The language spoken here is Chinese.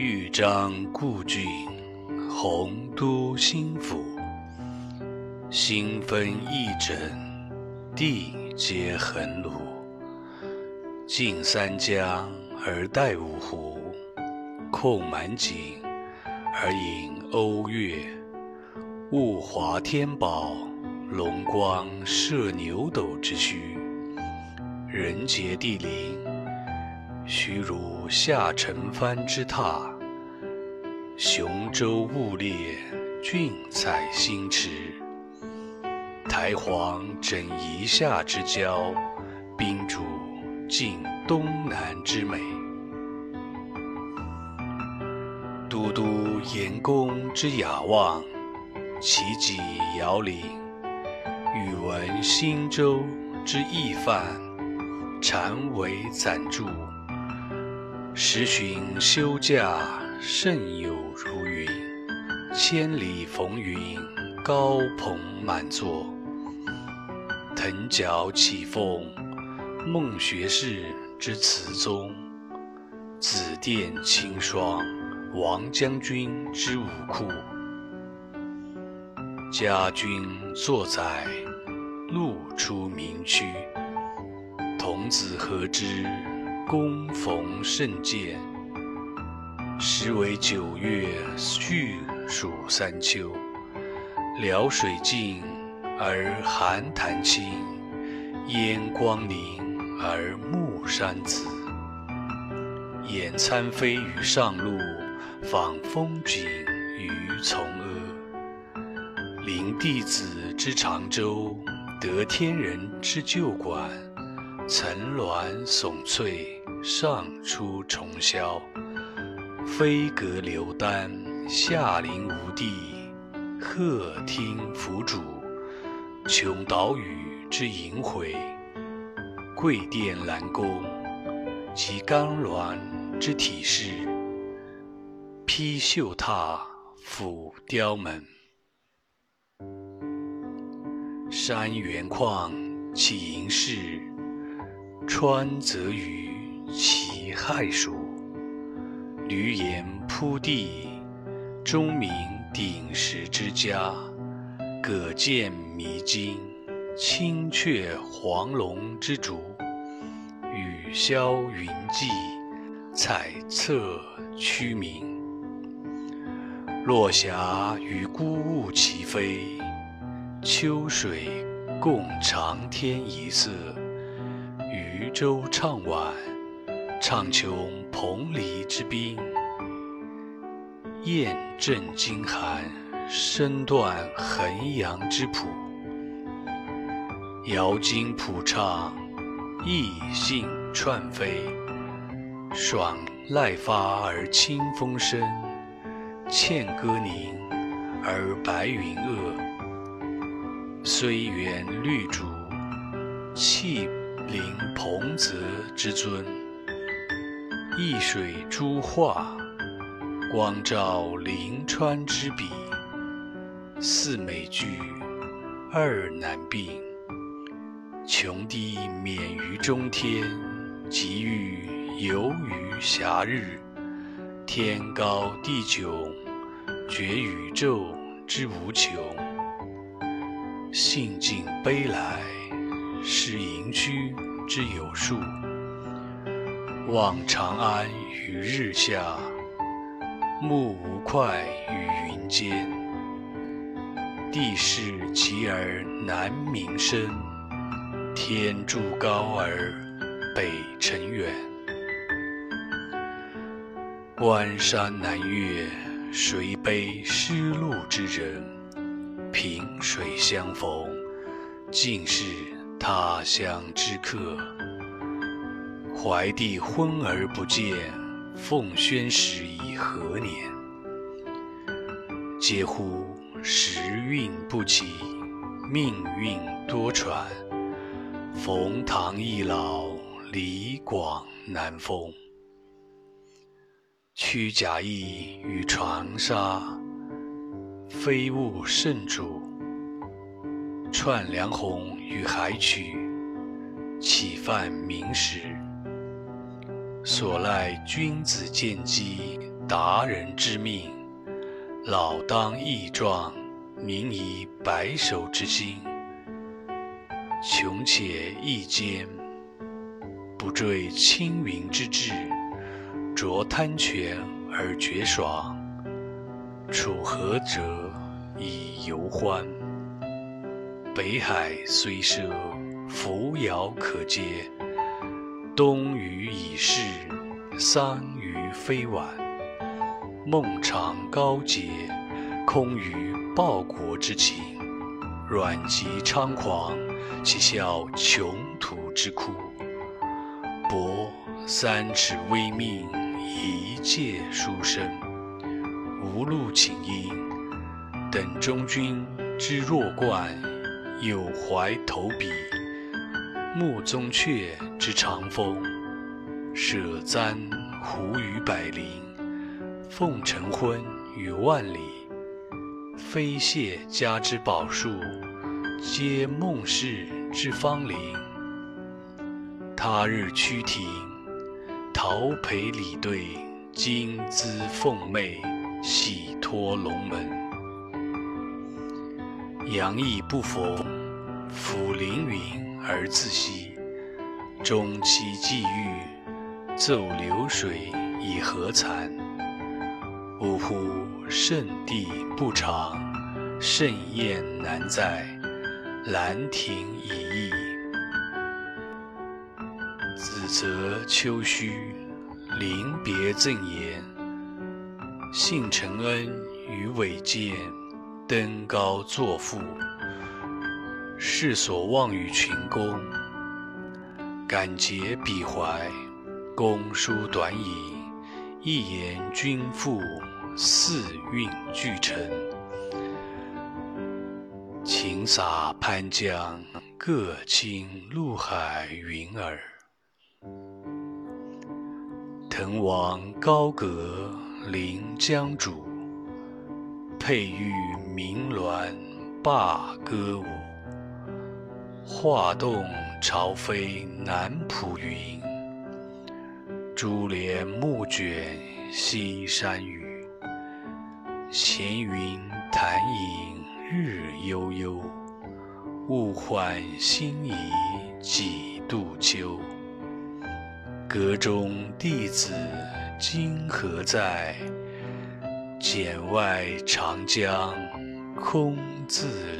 豫章故郡，洪都新府。星分翼轸，地接衡庐。尽三江而带五湖，控满井而引瓯越。物华天宝，龙光射牛斗之墟。人杰地灵，徐如下陈蕃之榻；雄州雾列，俊采星驰。台隍枕夷夏之交，宾主尽东南之美。都督阎公之雅望，齐己遥领；宇文新州之懿范。禅为暂住，十旬休假，甚有如云。千里逢云，高朋满座。腾角起凤，孟学士之词宗；紫殿青霜，王将军之武库。家君作宰，路出名区。童子何知，恭逢圣鉴。时为九月，序属三秋。辽水尽而寒潭清，烟光凝而暮山紫。俨参飞于上路，访风景于从阿。临帝子之长洲，得天人之旧馆。层峦耸翠，上出重霄；飞阁流丹，下临无地。鹤听凫渚，穷岛屿之萦回；桂殿兰宫，及冈峦之体势。披绣闼，俯雕门，山原旷，其营室。川泽鱼，其害属；闾阎扑地，钟鸣鼎食之家。葛见弥津，青雀黄龙之逐；雨霄云际，彩策区明。落霞与孤鹜齐飞，秋水共长天一色。渔舟唱晚，唱穷彭蠡之滨；雁阵惊寒，声断衡阳之浦。瑶金浦畅，逸兴串飞；爽籁发而清风生，茜歌凝而白云遏。虽园绿竹，气。临彭泽之尊，一水诸画，光照临川之笔。四美具，二难并。穷低免于中天，极欲游于暇日。天高地迥，觉宇宙之无穷。兴尽悲来。是盈虚之有数，望长安于日下，目无快于云间。地势极而南溟深，天柱高而北辰远。关山难越，谁悲失路之人？萍水相逢，尽是。他乡之客，怀帝昏而不见，奉宣时以何年？嗟乎！时运不济，命运多舛。冯唐易老，李广难封。屈贾谊与长沙，非物圣主。串梁鸿与海曲，岂犯明时？所赖君子见机，达人之命，老当益壮，民以白首之心。穷且益坚，不坠青云之志；濯贪泉而觉爽，处涸辙以犹欢。北海虽赊，扶摇可接；东隅已逝，桑榆非晚。孟尝高洁，空余报国之情；阮籍猖狂，岂效穷途之哭？博三尺微命，一介书生，无路请缨，等中军之弱冠。有怀投笔，穆宗悫之长风；舍簪胡于百龄，奉晨昏于万里。飞谢家之宝树，皆孟氏之芳邻。他日趋庭，桃陪李对，金姿凤媚，喜托龙门。杨意不逢，抚凌云而自惜；终期际遇，奏流水以何惭？呜呼！圣地不长，盛宴难在，兰亭已佚。子则丘墟，临别赠言：幸承恩于伟饯。登高作赋，世所望与群公。感竭彼怀，公书短引，一言均赋，四韵俱成。晴洒潘江，各倾陆海云耳。滕王高阁临江渚。佩玉鸣鸾罢歌舞，画栋朝飞南浦云。珠帘暮卷西山雨，闲云潭影日悠悠。物换星移几度秋？阁中弟子今何在？简外长江空自流。